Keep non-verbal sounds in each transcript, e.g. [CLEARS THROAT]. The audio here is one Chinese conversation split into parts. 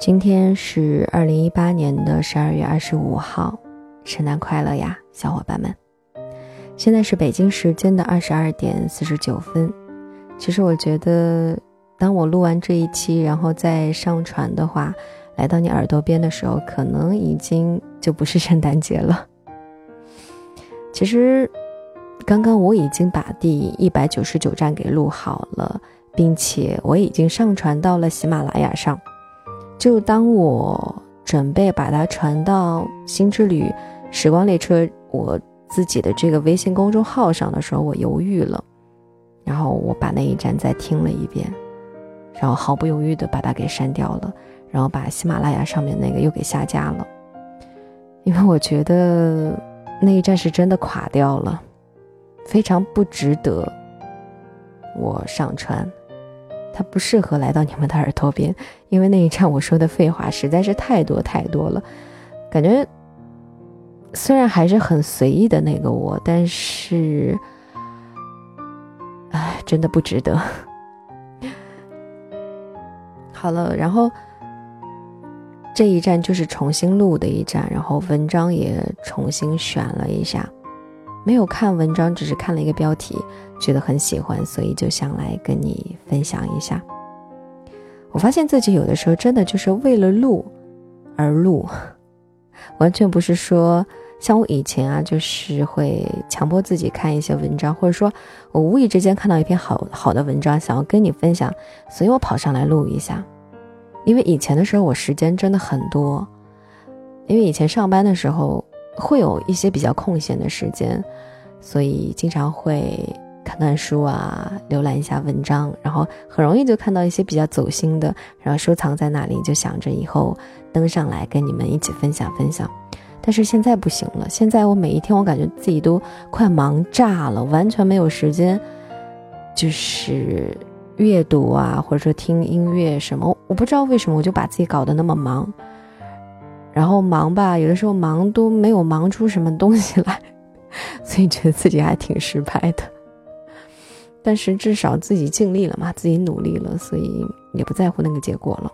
今天是二零一八年的十二月二十五号，圣诞快乐呀，小伙伴们！现在是北京时间的二十二点四十九分。其实我觉得，当我录完这一期，然后再上传的话，来到你耳朵边的时候，可能已经就不是圣诞节了。其实，刚刚我已经把第一百九十九站给录好了，并且我已经上传到了喜马拉雅上。就当我准备把它传到新之旅时光列车我自己的这个微信公众号上的时候，我犹豫了，然后我把那一站再听了一遍，然后毫不犹豫的把它给删掉了，然后把喜马拉雅上面那个又给下架了，因为我觉得那一站是真的垮掉了，非常不值得我上传。它不适合来到你们的耳朵边，因为那一站我说的废话实在是太多太多了，感觉虽然还是很随意的那个我，但是，哎，真的不值得。[LAUGHS] 好了，然后这一站就是重新录的一站，然后文章也重新选了一下。没有看文章，只是看了一个标题，觉得很喜欢，所以就想来跟你分享一下。我发现自己有的时候真的就是为了录而录，[LAUGHS] 完全不是说像我以前啊，就是会强迫自己看一些文章，或者说我无意之间看到一篇好好的文章，想要跟你分享，所以我跑上来录一下。因为以前的时候我时间真的很多，因为以前上班的时候。会有一些比较空闲的时间，所以经常会看看书啊，浏览一下文章，然后很容易就看到一些比较走心的，然后收藏在那里，就想着以后登上来跟你们一起分享分享。但是现在不行了，现在我每一天我感觉自己都快忙炸了，完全没有时间，就是阅读啊，或者说听音乐什么，我不知道为什么我就把自己搞得那么忙。然后忙吧，有的时候忙都没有忙出什么东西来，[LAUGHS] 所以觉得自己还挺失败的。但是至少自己尽力了嘛，自己努力了，所以也不在乎那个结果了。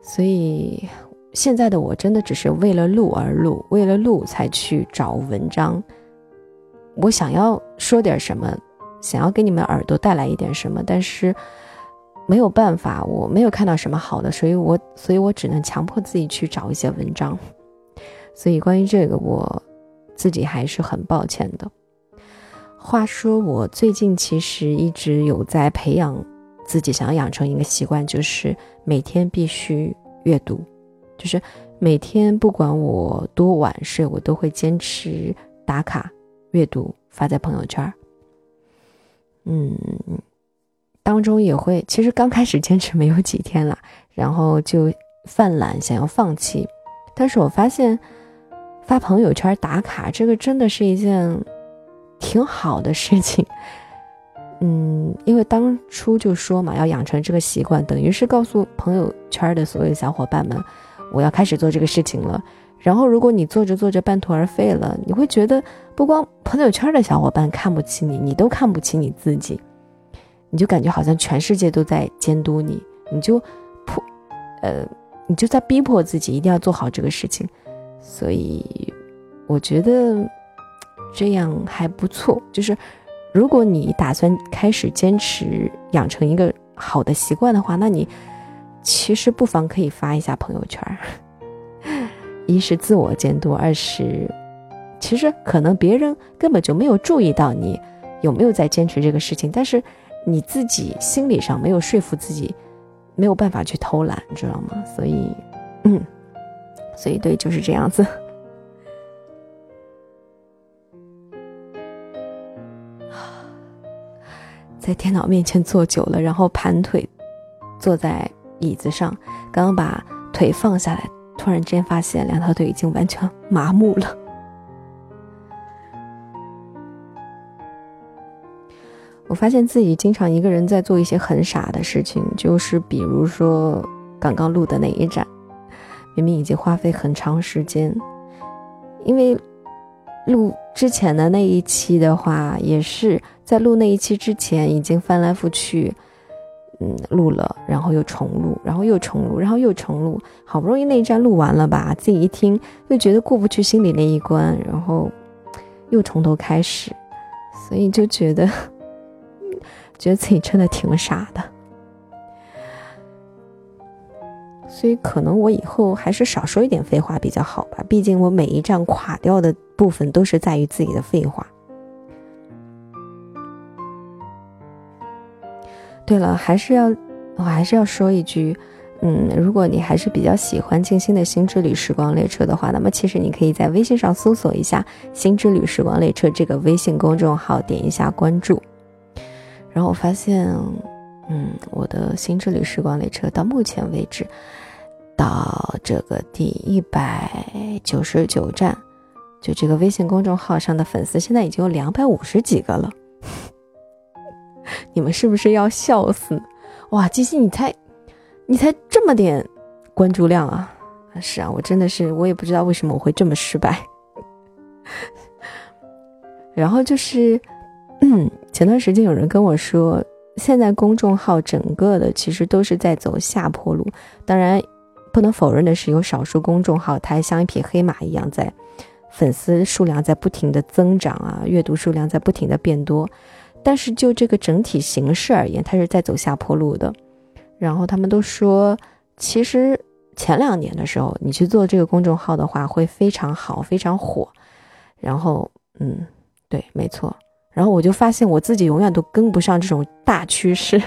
所以现在的我真的只是为了录而录，为了录才去找文章。我想要说点什么，想要给你们耳朵带来一点什么，但是。没有办法，我没有看到什么好的，所以我，所以我只能强迫自己去找一些文章。所以关于这个，我自己还是很抱歉的。话说，我最近其实一直有在培养自己，想要养成一个习惯，就是每天必须阅读，就是每天不管我多晚睡，我都会坚持打卡阅读，发在朋友圈。嗯。当中也会，其实刚开始坚持没有几天了，然后就犯懒，想要放弃。但是我发现发朋友圈打卡这个真的是一件挺好的事情。嗯，因为当初就说嘛，要养成这个习惯，等于是告诉朋友圈的所有小伙伴们，我要开始做这个事情了。然后如果你做着做着半途而废了，你会觉得不光朋友圈的小伙伴看不起你，你都看不起你自己。你就感觉好像全世界都在监督你，你就迫，呃，你就在逼迫自己一定要做好这个事情，所以我觉得这样还不错。就是如果你打算开始坚持养成一个好的习惯的话，那你其实不妨可以发一下朋友圈。一是自我监督，二是其实可能别人根本就没有注意到你有没有在坚持这个事情，但是。你自己心理上没有说服自己，没有办法去偷懒，知道吗？所以，嗯，所以对，就是这样子。[LAUGHS] 在电脑面前坐久了，然后盘腿坐在椅子上，刚刚把腿放下来，突然间发现两条腿已经完全麻木了。我发现自己经常一个人在做一些很傻的事情，就是比如说刚刚录的那一站，明明已经花费很长时间，因为录之前的那一期的话，也是在录那一期之前已经翻来覆去，嗯，录了，然后又重录，然后又重录，然后又重录，好不容易那一站录完了吧，自己一听又觉得过不去心里那一关，然后又从头开始，所以就觉得觉得自己真的挺傻的。所以可能我以后还是少说一点废话比较好吧，毕竟我每一站垮掉的部分都是在于自己的废话。对了，还是要，我还是要说一句，嗯，如果你还是比较喜欢静心的新之旅时光列车的话，那么其实你可以在微信上搜索一下“新之旅时光列车”这个微信公众号，点一下关注。然后我发现，嗯，我的新之旅时光列车到目前为止，到这个第一百九十九站，就这个微信公众号上的粉丝现在已经有两百五十几个了。[LAUGHS] 你们是不是要笑死？哇，基西，你才，你才这么点关注量啊！是啊，我真的是，我也不知道为什么我会这么失败。[LAUGHS] 然后就是，嗯，前段时间有人跟我说，现在公众号整个的其实都是在走下坡路。当然，不能否认的是，有少数公众号它还像一匹黑马一样，在粉丝数量在不停的增长啊，阅读数量在不停的变多。但是就这个整体形势而言，它是在走下坡路的。然后他们都说，其实前两年的时候，你去做这个公众号的话，会非常好，非常火。然后，嗯，对，没错。然后我就发现我自己永远都跟不上这种大趋势，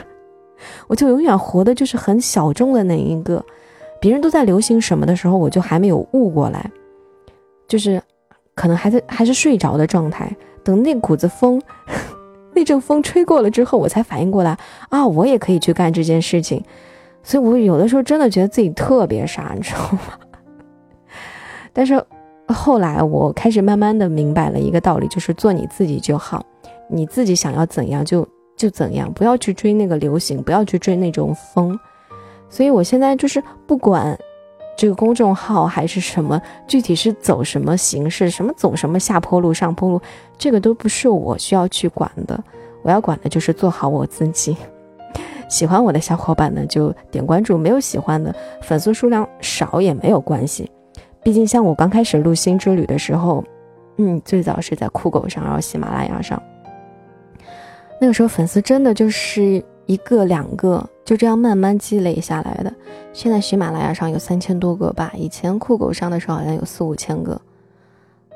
我就永远活的就是很小众的那一个。别人都在流行什么的时候，我就还没有悟过来，就是可能还在还是睡着的状态，等那股子风。[LAUGHS] 那阵风吹过了之后，我才反应过来啊，我也可以去干这件事情。所以，我有的时候真的觉得自己特别傻，你知道吗？[LAUGHS] 但是后来我开始慢慢的明白了一个道理，就是做你自己就好，你自己想要怎样就就怎样，不要去追那个流行，不要去追那种风。所以我现在就是不管。这个公众号还是什么，具体是走什么形式，什么走什么下坡路、上坡路，这个都不是我需要去管的。我要管的就是做好我自己。喜欢我的小伙伴呢，就点关注；没有喜欢的，粉丝数量少也没有关系。毕竟像我刚开始录《新之旅》的时候，嗯，最早是在酷狗上，然后喜马拉雅上，那个时候粉丝真的就是一个两个。就这样慢慢积累下来的。现在喜马拉雅上有三千多个吧，以前酷狗上的时候好像有四五千个。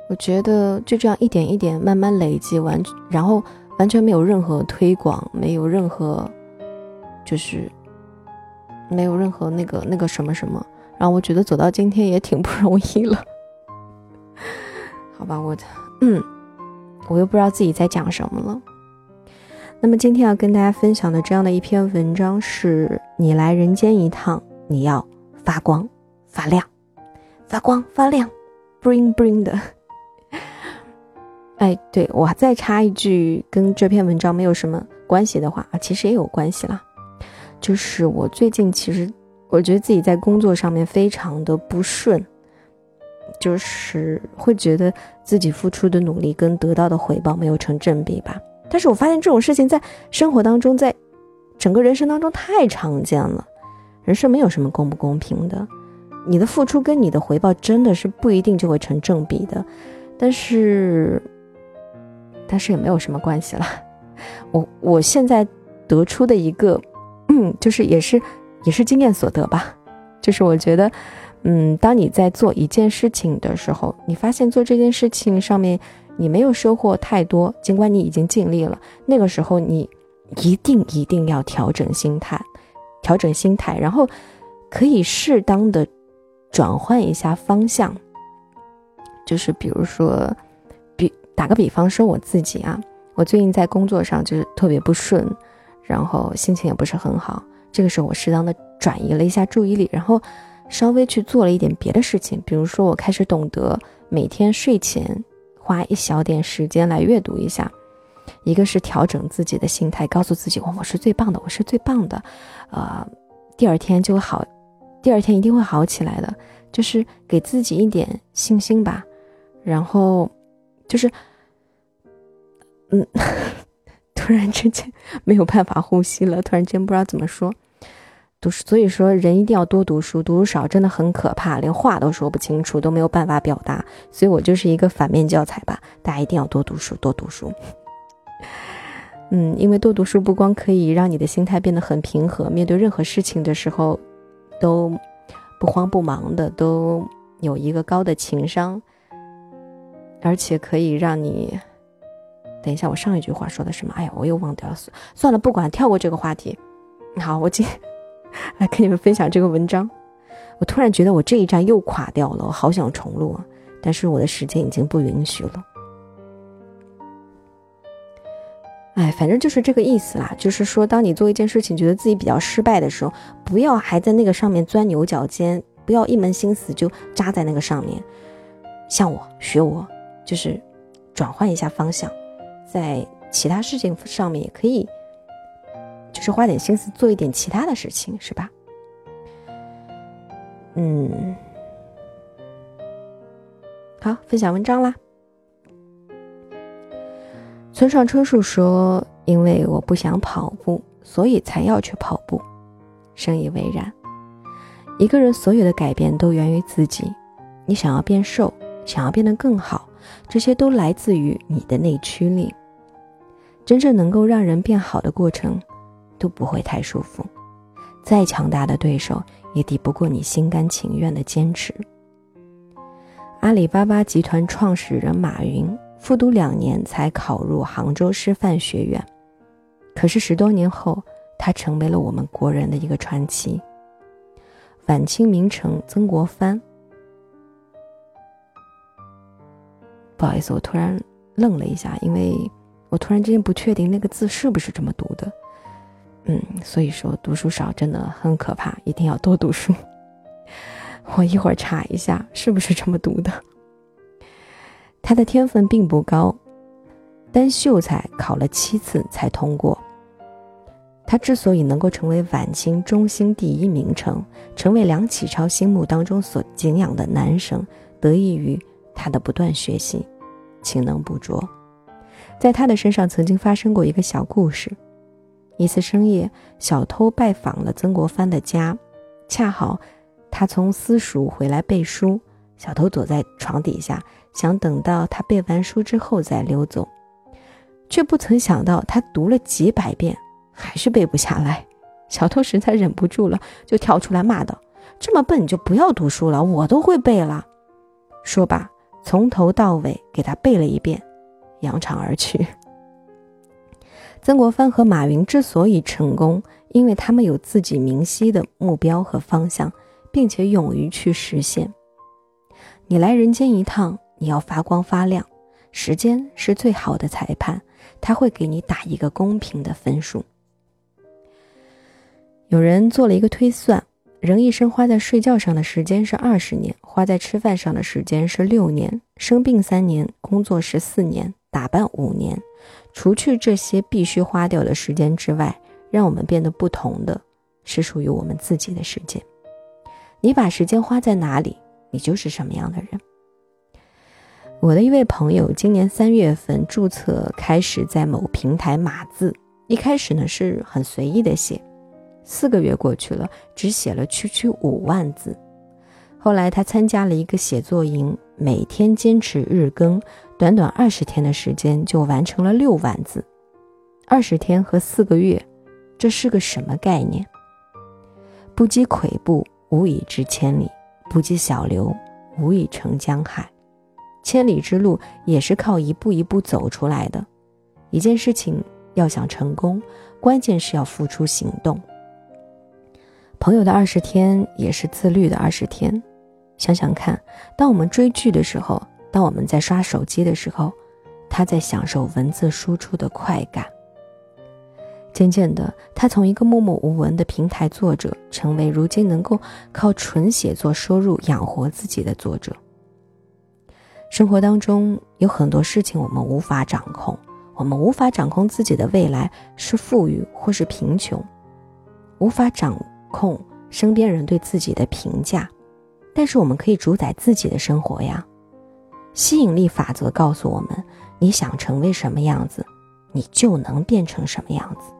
我觉得就这样一点一点慢慢累积完，然后完全没有任何推广，没有任何，就是没有任何那个那个什么什么。然后我觉得走到今天也挺不容易了。[LAUGHS] 好吧，我嗯，我又不知道自己在讲什么了。那么今天要跟大家分享的这样的一篇文章是：你来人间一趟，你要发光发亮，发光发亮，bling bling 的。哎，对我再插一句，跟这篇文章没有什么关系的话啊，其实也有关系啦。就是我最近其实我觉得自己在工作上面非常的不顺，就是会觉得自己付出的努力跟得到的回报没有成正比吧。但是我发现这种事情在生活当中，在整个人生当中太常见了。人生没有什么公不公平的，你的付出跟你的回报真的是不一定就会成正比的。但是，但是也没有什么关系了。我我现在得出的一个，嗯，就是也是也是经验所得吧。就是我觉得，嗯，当你在做一件事情的时候，你发现做这件事情上面。你没有收获太多，尽管你已经尽力了。那个时候，你一定一定要调整心态，调整心态，然后可以适当的转换一下方向。就是比如说，比打个比方说，我自己啊，我最近在工作上就是特别不顺，然后心情也不是很好。这个时候，我适当的转移了一下注意力，然后稍微去做了一点别的事情。比如说，我开始懂得每天睡前。花一小点时间来阅读一下，一个是调整自己的心态，告诉自己我我是最棒的，我是最棒的，呃，第二天就会好，第二天一定会好起来的，就是给自己一点信心吧。然后就是，嗯，[LAUGHS] 突然之间没有办法呼吸了，突然间不知道怎么说。读书，所以说人一定要多读书，读书少真的很可怕，连话都说不清楚，都没有办法表达。所以我就是一个反面教材吧，大家一定要多读书，多读书。嗯，因为多读书不光可以让你的心态变得很平和，面对任何事情的时候都不慌不忙的，都有一个高的情商，而且可以让你。等一下，我上一句话说的什么？哎呀，我又忘掉了。算了，不管，跳过这个话题。好，我今。[LAUGHS] 来跟你们分享这个文章，我突然觉得我这一站又垮掉了，我好想重录啊，但是我的时间已经不允许了。哎，反正就是这个意思啦，就是说，当你做一件事情觉得自己比较失败的时候，不要还在那个上面钻牛角尖，不要一门心思就扎在那个上面。像我学我，就是转换一下方向，在其他事情上面也可以。是花点心思做一点其他的事情，是吧？嗯，好，分享文章啦。村上春树说：“因为我不想跑步，所以才要去跑步。”深以为然。一个人所有的改变都源于自己。你想要变瘦，想要变得更好，这些都来自于你的内驱力。真正能够让人变好的过程。都不会太舒服，再强大的对手也抵不过你心甘情愿的坚持。阿里巴巴集团创始人马云复读两年才考入杭州师范学院，可是十多年后，他成为了我们国人的一个传奇。晚清名臣曾国藩，不好意思，我突然愣了一下，因为我突然之间不确定那个字是不是这么读的。嗯，所以说读书少真的很可怕，一定要多读书。[LAUGHS] 我一会儿查一下是不是这么读的。他的天分并不高，但秀才考了七次才通过。他之所以能够成为晚清中兴第一名臣，成为梁启超心目当中所敬仰的男神，得益于他的不断学习，勤能补拙。在他的身上曾经发生过一个小故事。一次深夜，小偷拜访了曾国藩的家，恰好他从私塾回来背书。小偷躲在床底下，想等到他背完书之后再溜走，却不曾想到他读了几百遍还是背不下来。小偷实在忍不住了，就跳出来骂道：“这么笨，你就不要读书了，我都会背了。”说罢，从头到尾给他背了一遍，扬长而去。曾国藩和马云之所以成功，因为他们有自己明晰的目标和方向，并且勇于去实现。你来人间一趟，你要发光发亮。时间是最好的裁判，他会给你打一个公平的分数。有人做了一个推算：人一生花在睡觉上的时间是二十年，花在吃饭上的时间是六年，生病三年，工作十四年，打扮五年。除去这些必须花掉的时间之外，让我们变得不同的是属于我们自己的时间。你把时间花在哪里，你就是什么样的人。我的一位朋友今年三月份注册开始在某平台码字，一开始呢是很随意的写，四个月过去了，只写了区区五万字。后来他参加了一个写作营，每天坚持日更。短短二十天的时间就完成了六万字，二十天和四个月，这是个什么概念？不积跬步，无以至千里；不积小流，无以成江海。千里之路也是靠一步一步走出来的。一件事情要想成功，关键是要付出行动。朋友的二十天也是自律的二十天。想想看，当我们追剧的时候。当我们在刷手机的时候，他在享受文字输出的快感。渐渐的，他从一个默默无闻的平台作者，成为如今能够靠纯写作收入养活自己的作者。生活当中有很多事情我们无法掌控，我们无法掌控自己的未来是富裕或是贫穷，无法掌控身边人对自己的评价，但是我们可以主宰自己的生活呀。吸引力法则告诉我们：你想成为什么样子，你就能变成什么样子。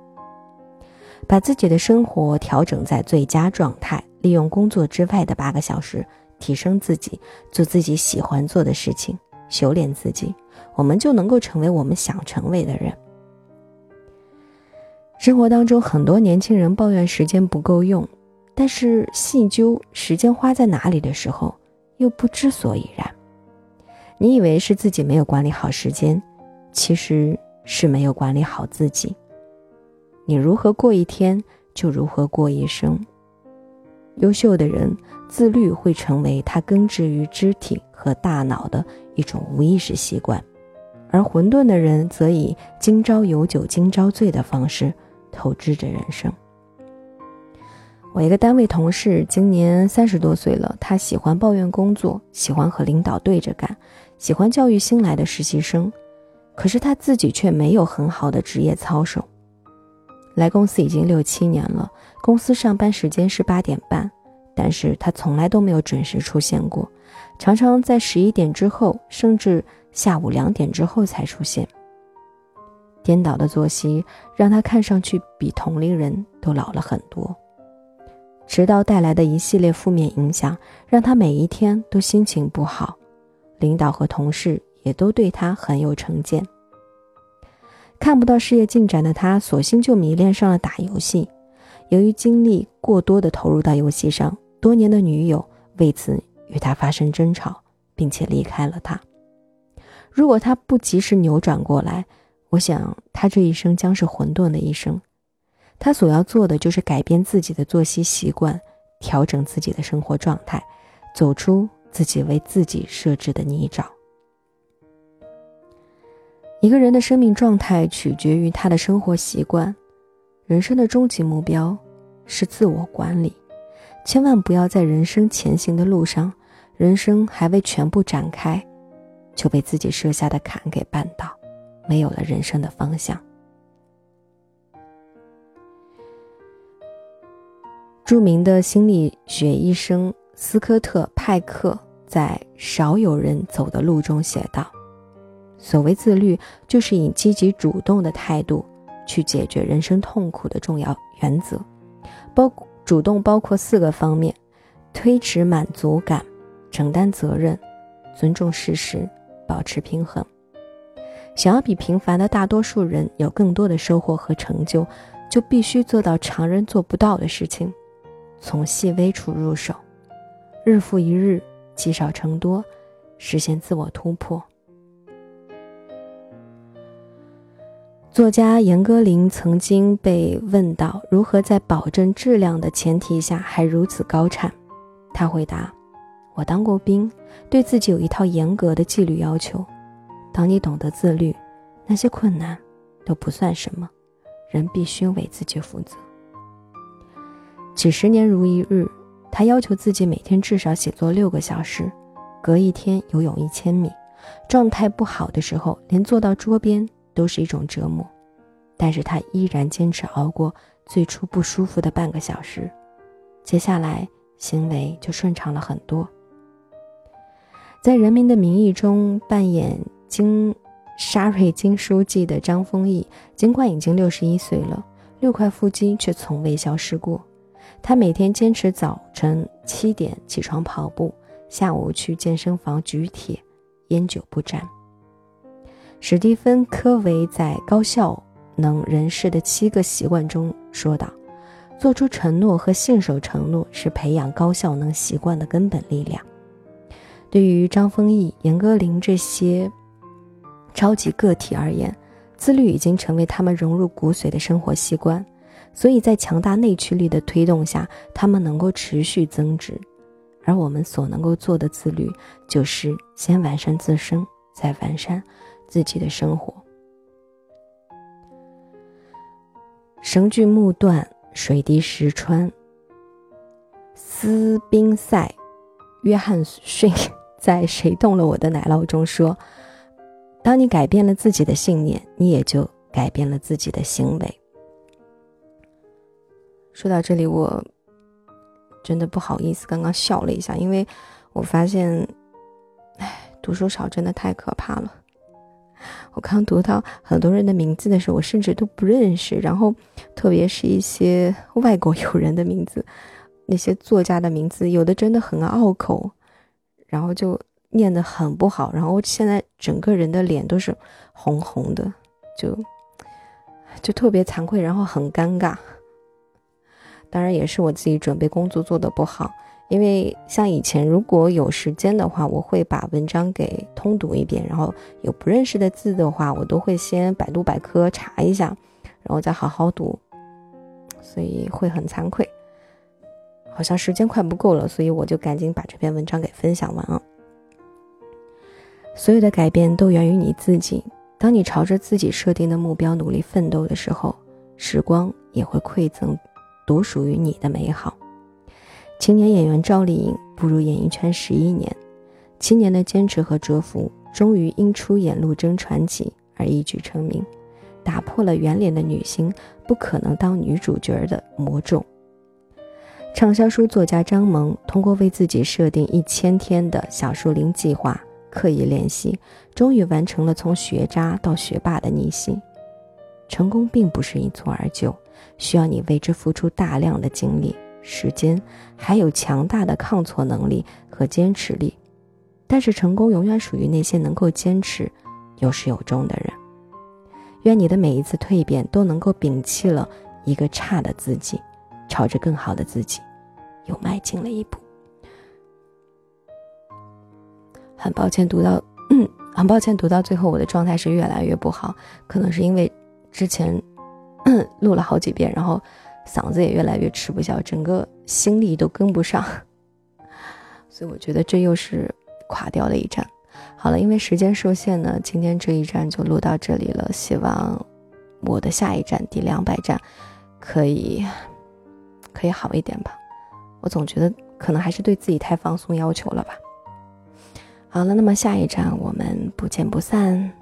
把自己的生活调整在最佳状态，利用工作之外的八个小时提升自己，做自己喜欢做的事情，修炼自己，我们就能够成为我们想成为的人。生活当中，很多年轻人抱怨时间不够用，但是细究时间花在哪里的时候，又不知所以然。你以为是自己没有管理好时间，其实是没有管理好自己。你如何过一天，就如何过一生。优秀的人，自律会成为他根植于肢体和大脑的一种无意识习惯，而混沌的人则以今朝有酒今朝醉的方式透支着人生。我一个单位同事今年三十多岁了，他喜欢抱怨工作，喜欢和领导对着干，喜欢教育新来的实习生，可是他自己却没有很好的职业操守。来公司已经六七年了，公司上班时间是八点半，但是他从来都没有准时出现过，常常在十一点之后，甚至下午两点之后才出现。颠倒的作息让他看上去比同龄人都老了很多，迟到带来的一系列负面影响让他每一天都心情不好，领导和同事也都对他很有成见。看不到事业进展的他，索性就迷恋上了打游戏。由于精力过多的投入到游戏上，多年的女友为此与他发生争吵，并且离开了他。如果他不及时扭转过来，我想他这一生将是混沌的一生。他所要做的就是改变自己的作息习惯，调整自己的生活状态，走出自己为自己设置的泥沼。一个人的生命状态取决于他的生活习惯，人生的终极目标是自我管理。千万不要在人生前行的路上，人生还未全部展开，就被自己设下的坎给绊倒，没有了人生的方向。著名的心理学医生斯科特·派克在《少有人走的路》中写道。所谓自律，就是以积极主动的态度去解决人生痛苦的重要原则。包主动包括四个方面：推迟满足感、承担责任、尊重事实、保持平衡。想要比平凡的大多数人有更多的收获和成就，就必须做到常人做不到的事情，从细微处入手，日复一日，积少成多，实现自我突破。作家严歌苓曾经被问到如何在保证质量的前提下还如此高产，他回答：“我当过兵，对自己有一套严格的纪律要求。当你懂得自律，那些困难都不算什么。人必须为自己负责。几十年如一日，他要求自己每天至少写作六个小时，隔一天游泳一千米。状态不好的时候，连坐到桌边。”都是一种折磨，但是他依然坚持熬过最初不舒服的半个小时，接下来行为就顺畅了很多。在《人民的名义》中扮演金沙瑞金书记的张丰毅，尽管已经六十一岁了，六块腹肌却从未消失过。他每天坚持早晨七点起床跑步，下午去健身房举铁，烟酒不沾。史蒂芬·科维在《高效能人士的七个习惯》中说道：“做出承诺和信守承诺是培养高效能习惯的根本力量。”对于张丰毅、严歌苓这些超级个体而言，自律已经成为他们融入骨髓的生活习惯，所以在强大内驱力的推动下，他们能够持续增值。而我们所能够做的自律，就是先完善自身，再完善。自己的生活。绳锯木断，水滴石穿。斯宾塞·约翰逊在《谁动了我的奶酪》中说：“当你改变了自己的信念，你也就改变了自己的行为。”说到这里，我真的不好意思，刚刚笑了一下，因为我发现，哎，读书少真的太可怕了。我刚读到很多人的名字的时候，我甚至都不认识。然后，特别是一些外国友人的名字，那些作家的名字，有的真的很拗口，然后就念得很不好。然后现在整个人的脸都是红红的，就就特别惭愧，然后很尴尬。当然，也是我自己准备工作做得不好。因为像以前，如果有时间的话，我会把文章给通读一遍，然后有不认识的字的话，我都会先百度百科查一下，然后再好好读，所以会很惭愧。好像时间快不够了，所以我就赶紧把这篇文章给分享完了。所有的改变都源于你自己，当你朝着自己设定的目标努力奋斗的时候，时光也会馈赠独属于你的美好。青年演员赵丽颖步入演艺圈十一年，七年的坚持和蛰伏，终于因出演《陆贞传奇》而一举成名，打破了圆脸的女星不可能当女主角的魔咒。畅销书作家张萌通过为自己设定一千天的小树林计划，刻意练习，终于完成了从学渣到学霸的逆袭。成功并不是一蹴而就，需要你为之付出大量的精力。时间还有强大的抗挫能力和坚持力，但是成功永远属于那些能够坚持、有始有终的人。愿你的每一次蜕变都能够摒弃了一个差的自己，朝着更好的自己又迈进了一步。很抱歉读到，很抱歉读到最后，我的状态是越来越不好，可能是因为之前 [CLEARS THROAT] 录了好几遍，然后。嗓子也越来越吃不消，整个心力都跟不上，所以我觉得这又是垮掉的一站。好了，因为时间受限呢，今天这一站就录到这里了。希望我的下一站第两百站可以可以好一点吧。我总觉得可能还是对自己太放松要求了吧。好了，那么下一站我们不见不散。